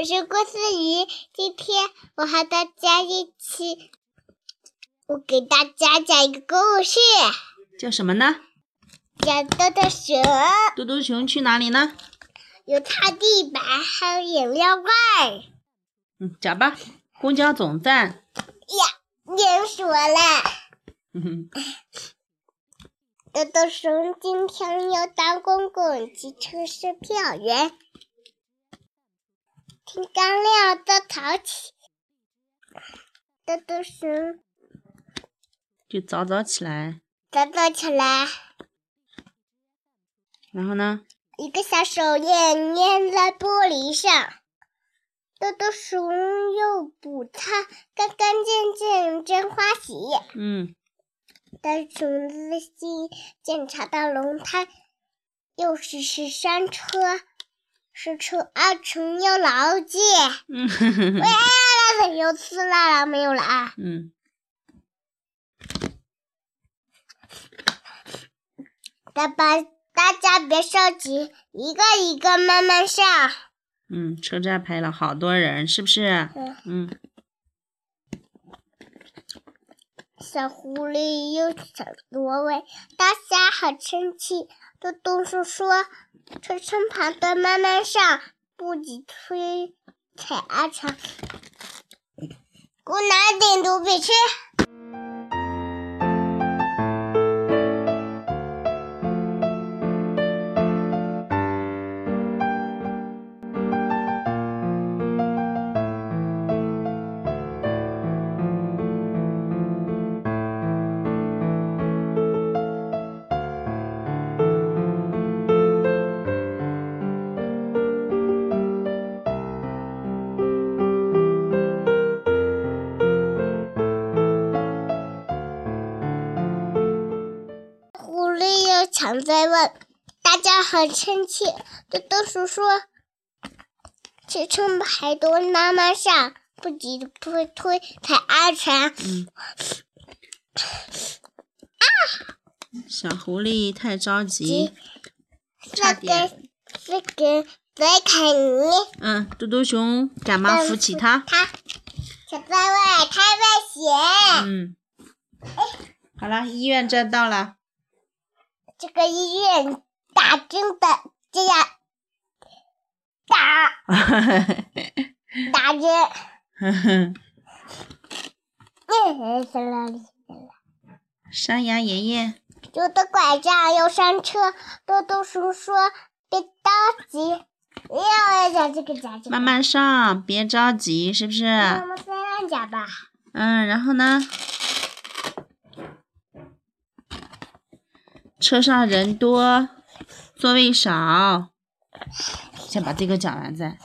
我是郭思怡，今天我和大家一起，我给大家讲一个故事，叫什么呢？叫豆豆熊。豆豆熊去哪里呢？有擦地板，还有饮料罐。嗯，讲吧。公交总站。呀，连说了。豆豆熊今天要当公共汽车售票员。天刚亮就早起，豆豆熊就早早起来，早早起来。然后呢？一个小手印粘在玻璃上，豆豆熊又补它干干净净，真欢喜。嗯。当熊仔细检查到轮胎，又是是山车。是出二重又牢记，嗯哼哼哼，喂，有刺了没有了啊？嗯，大爸，大家别着急，一个一个慢慢上。嗯，车站排了好多人，是不是？嗯。嗯。小狐狸又想挪位，大家好生气。豆豆叔说。车身旁的慢慢上，不急推踩阿长，我拿点毒品吃。常在问，大家很生气。豆豆叔说：“车车排多妈妈上，不急推推才安全。”嗯。啊！小狐狸太着急，差点。这个再看你。嗯，嘟嘟熊赶忙扶起他。他小座位太危险。嗯。好了，医院站到了。这个医院打针的，这样打打针。山羊爷爷拄着拐杖要上车，豆豆叔说：“别着急，要讲这个讲这个。”慢慢上，别着急，是不是？我们这样讲吧。嗯，然后呢？车上人多，座位少，先把这个讲完再。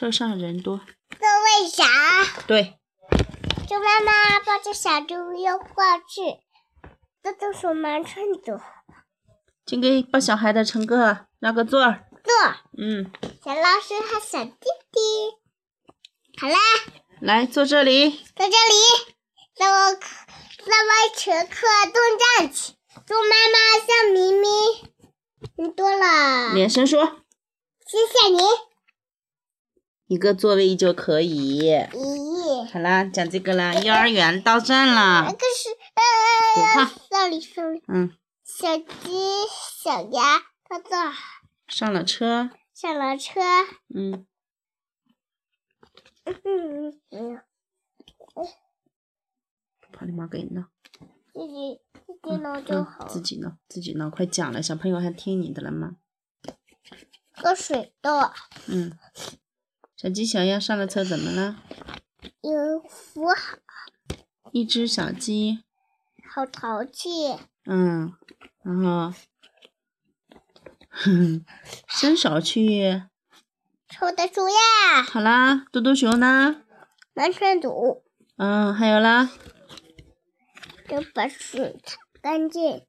车上人多。座位少。对，猪妈妈抱着小猪又过去，豆豆鼠忙趁走请给抱小孩的乘客让个座儿。坐。嗯，小老师和小弟弟，好啦，来坐这里。坐这里，三位客三位乘客动站起。猪妈妈向咪咪，你多了，连声说，谢谢你。一个座位就可以。咦，好啦，讲这个啦，幼儿园到站那啦。个是呃不怕，sorry sorry，嗯，小鸡、小鸭，豆豆上了车。上了车。嗯，嗯嗯，跑你妈给你闹。自己自己弄就嗯好，自己闹，自己闹，快讲了，小朋友还听你的了吗？喝水的，嗯，小鸡、小鸭上了车怎么了？有扶好，一只小鸡，好淘气。嗯，然后，哼，伸手去。抽的树叶，好啦，嘟嘟熊呢？完全堵，嗯，还有啦，要把水擦干净。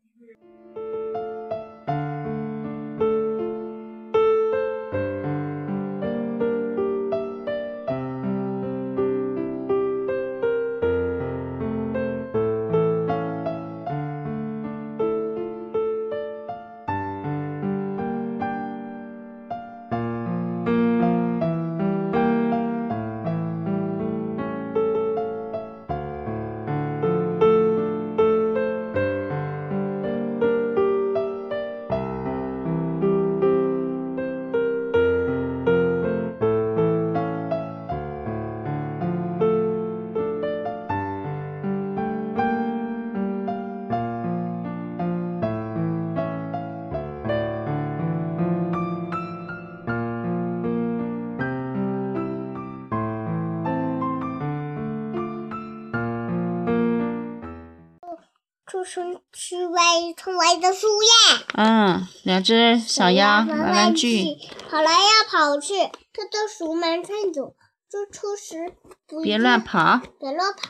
出生去外窗外的树叶，嗯，两只小鸭玩玩玩具，，跑来呀跑去，偷偷熟门串走。坐车时不别乱跑，别乱跑，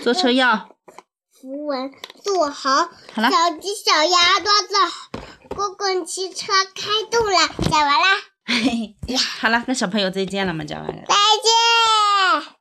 坐车要。扶稳坐好。好了，小鸡、小鸭多走，滚滚汽车开动了，讲完啦，嘿嘿，好了，跟小朋友再见了吗？讲完了。再见。